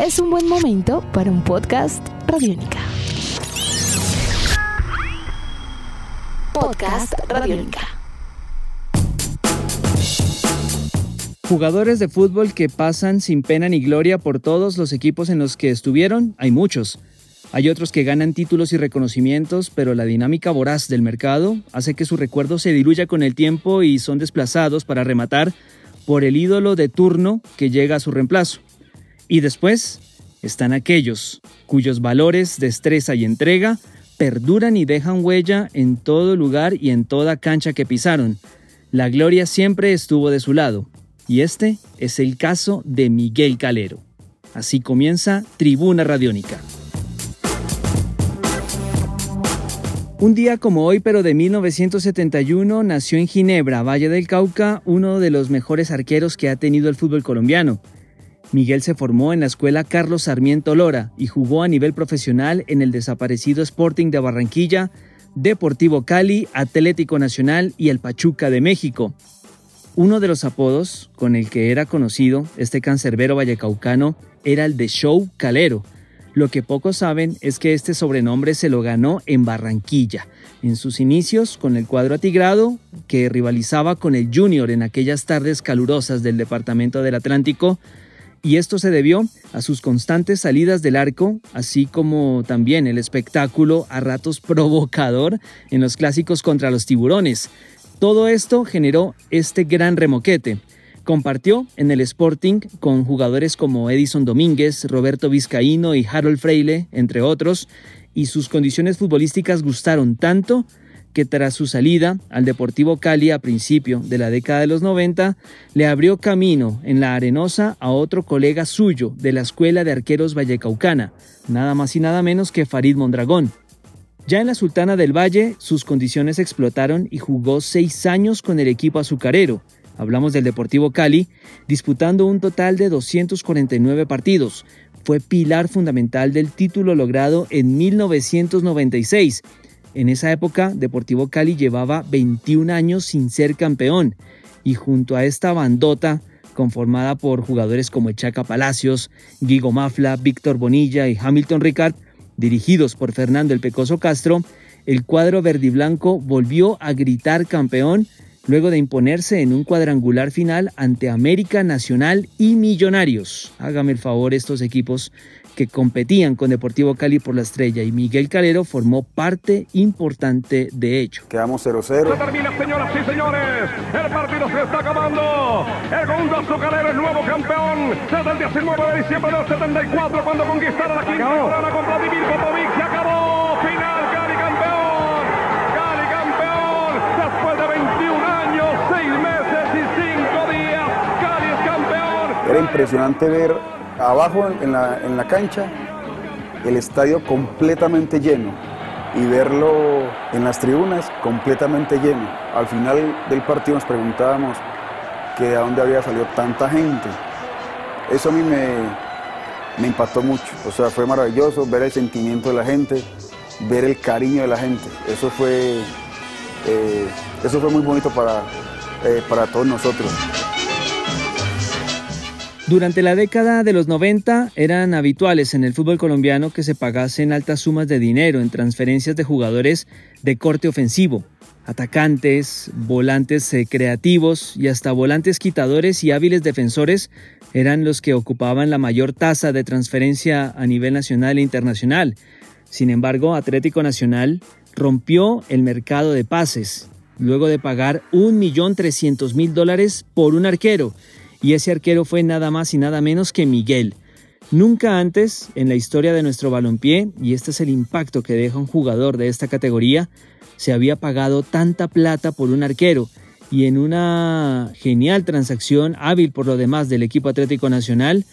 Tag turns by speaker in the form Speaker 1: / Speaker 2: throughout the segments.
Speaker 1: es un buen momento para un podcast Radiónica. Podcast Radiónica.
Speaker 2: Jugadores de fútbol que pasan sin pena ni gloria por todos los equipos en los que estuvieron, hay muchos. Hay otros que ganan títulos y reconocimientos, pero la dinámica voraz del mercado hace que su recuerdo se diluya con el tiempo y son desplazados para rematar por el ídolo de turno que llega a su reemplazo. Y después están aquellos cuyos valores, destreza y entrega perduran y dejan huella en todo lugar y en toda cancha que pisaron. La gloria siempre estuvo de su lado, y este es el caso de Miguel Calero. Así comienza Tribuna Radiónica. Un día como hoy, pero de 1971, nació en Ginebra, Valle del Cauca, uno de los mejores arqueros que ha tenido el fútbol colombiano. Miguel se formó en la escuela Carlos Sarmiento Lora y jugó a nivel profesional en el desaparecido Sporting de Barranquilla, Deportivo Cali, Atlético Nacional y el Pachuca de México. Uno de los apodos con el que era conocido este cancerbero vallecaucano era el de Show Calero. Lo que pocos saben es que este sobrenombre se lo ganó en Barranquilla, en sus inicios con el cuadro atigrado que rivalizaba con el Junior en aquellas tardes calurosas del departamento del Atlántico, y esto se debió a sus constantes salidas del arco, así como también el espectáculo a ratos provocador en los clásicos contra los tiburones, todo esto generó este gran remoquete. Compartió en el Sporting con jugadores como Edison Domínguez, Roberto Vizcaíno y Harold Freile, entre otros, y sus condiciones futbolísticas gustaron tanto que tras su salida al Deportivo Cali a principio de la década de los 90, le abrió camino en la arenosa a otro colega suyo de la Escuela de Arqueros Vallecaucana, nada más y nada menos que Farid Mondragón. Ya en la Sultana del Valle, sus condiciones explotaron y jugó seis años con el equipo azucarero. Hablamos del Deportivo Cali, disputando un total de 249 partidos. Fue pilar fundamental del título logrado en 1996. En esa época, Deportivo Cali llevaba 21 años sin ser campeón y junto a esta bandota, conformada por jugadores como Echaca Palacios, Guigo Mafla, Víctor Bonilla y Hamilton Ricard, Dirigidos por Fernando el Pecoso Castro, el cuadro verdiblanco volvió a gritar campeón luego de imponerse en un cuadrangular final ante América Nacional y Millonarios. Hágame el favor estos equipos que competían con Deportivo Cali por la estrella y Miguel Calero formó parte importante de ello.
Speaker 3: Quedamos 0-0.
Speaker 4: Se termina, señoras y señores. El partido se está acabando. El Segundo Azucarero es nuevo campeón. Desde el 19 de diciembre del 74 cuando conquistaron la quinta corona contra Divir Popovic. Se acabó. Final, Cali campeón. Cali campeón. Después de 21 años, 6 meses y 5 días. Cali es campeón.
Speaker 3: Era impresionante ver abajo en la, en la cancha el estadio completamente lleno y verlo en las tribunas completamente lleno. Al final del partido nos preguntábamos que de dónde había salido tanta gente. Eso a mí me, impactó mucho. O sea, fue maravilloso ver el sentimiento de la gente, ver el cariño de la gente. Eso fue, eh, eso fue muy bonito para, eh, para todos nosotros.
Speaker 2: Durante la década de los 90 eran habituales en el fútbol colombiano que se pagasen altas sumas de dinero en transferencias de jugadores de corte ofensivo, atacantes, volantes eh, creativos y hasta volantes quitadores y hábiles defensores eran los que ocupaban la mayor tasa de transferencia a nivel nacional e internacional. Sin embargo, Atlético Nacional rompió el mercado de pases luego de pagar 1.300.000 dólares por un arquero y ese arquero fue nada más y nada menos que Miguel. Nunca antes en la historia de nuestro balompié, y este es el impacto que deja un jugador de esta categoría, se había pagado tanta plata por un arquero y en una genial transacción hábil por lo demás del equipo Atlético Nacional,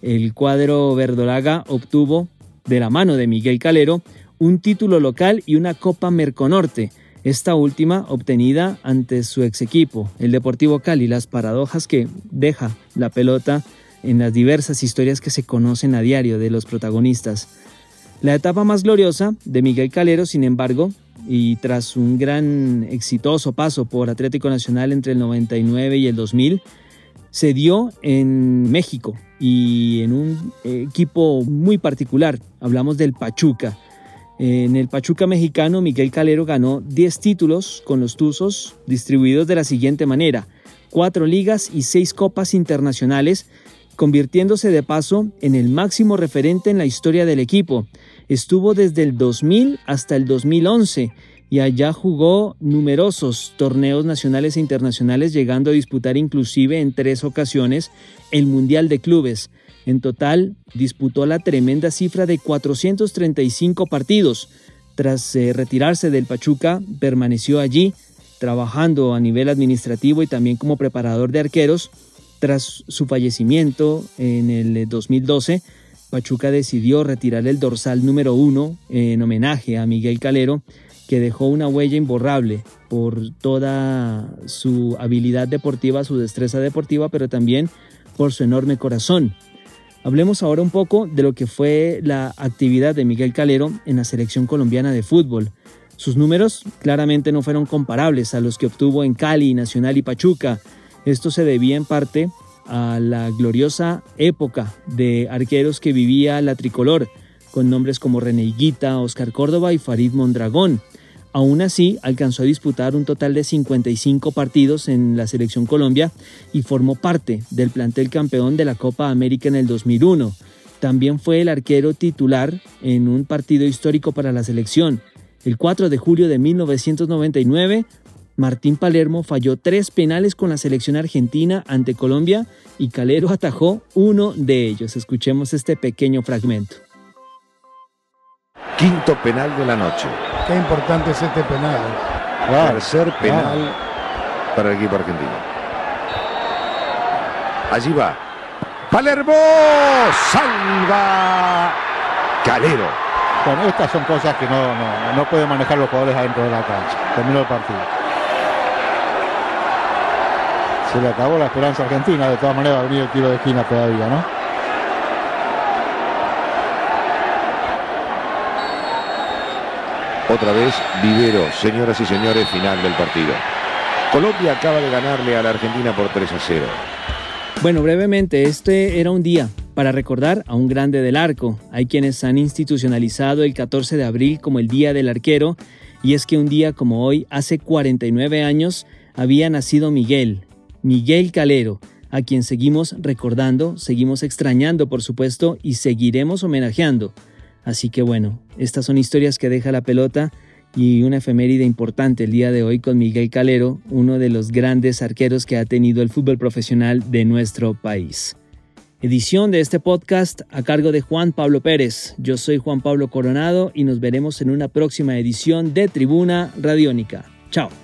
Speaker 2: el cuadro verdolaga obtuvo de la mano de Miguel Calero un título local y una Copa Merconorte, esta última obtenida ante su ex equipo, el Deportivo Cali, las paradojas que deja la pelota en las diversas historias que se conocen a diario de los protagonistas. La etapa más gloriosa de Miguel Calero, sin embargo, y tras un gran exitoso paso por Atlético Nacional entre el 99 y el 2000, se dio en México y en un equipo muy particular. Hablamos del Pachuca. En el Pachuca mexicano, Miguel Calero ganó 10 títulos con los Tuzos, distribuidos de la siguiente manera: cuatro ligas y seis copas internacionales, convirtiéndose de paso en el máximo referente en la historia del equipo. Estuvo desde el 2000 hasta el 2011 y allá jugó numerosos torneos nacionales e internacionales, llegando a disputar inclusive en tres ocasiones el Mundial de Clubes. En total, disputó la tremenda cifra de 435 partidos. Tras eh, retirarse del Pachuca, permaneció allí, trabajando a nivel administrativo y también como preparador de arqueros. Tras su fallecimiento en el 2012, Pachuca decidió retirar el dorsal número uno en homenaje a Miguel Calero que dejó una huella imborrable por toda su habilidad deportiva, su destreza deportiva, pero también por su enorme corazón. Hablemos ahora un poco de lo que fue la actividad de Miguel Calero en la selección colombiana de fútbol. Sus números claramente no fueron comparables a los que obtuvo en Cali, Nacional y Pachuca. Esto se debía en parte a la gloriosa época de arqueros que vivía la tricolor, con nombres como René Higuita, Oscar Córdoba y Farid Mondragón. Aún así, alcanzó a disputar un total de 55 partidos en la selección Colombia y formó parte del plantel campeón de la Copa América en el 2001. También fue el arquero titular en un partido histórico para la selección. El 4 de julio de 1999, Martín Palermo falló tres penales con la selección argentina ante Colombia y Calero atajó uno de ellos. Escuchemos este pequeño fragmento.
Speaker 5: Quinto penal de la noche.
Speaker 6: Qué importante es este penal.
Speaker 5: Tercer penal para el equipo argentino. Allí va. Palermo salva Calero.
Speaker 6: Bueno, estas son cosas que no, no, no pueden manejar los jugadores adentro de la cancha. Terminó el partido. Se le acabó la esperanza argentina, de todas maneras va a venir el tiro de esquina todavía, ¿no?
Speaker 5: Otra vez Vivero, señoras y señores, final del partido. Colombia acaba de ganarle a la Argentina por 3 a 0.
Speaker 2: Bueno, brevemente, este era un día para recordar a un grande del arco. Hay quienes han institucionalizado el 14 de abril como el Día del Arquero, y es que un día como hoy, hace 49 años, había nacido Miguel, Miguel Calero, a quien seguimos recordando, seguimos extrañando, por supuesto, y seguiremos homenajeando. Así que bueno, estas son historias que deja la pelota y una efeméride importante el día de hoy con Miguel Calero, uno de los grandes arqueros que ha tenido el fútbol profesional de nuestro país. Edición de este podcast a cargo de Juan Pablo Pérez. Yo soy Juan Pablo Coronado y nos veremos en una próxima edición de Tribuna Radiónica. Chao.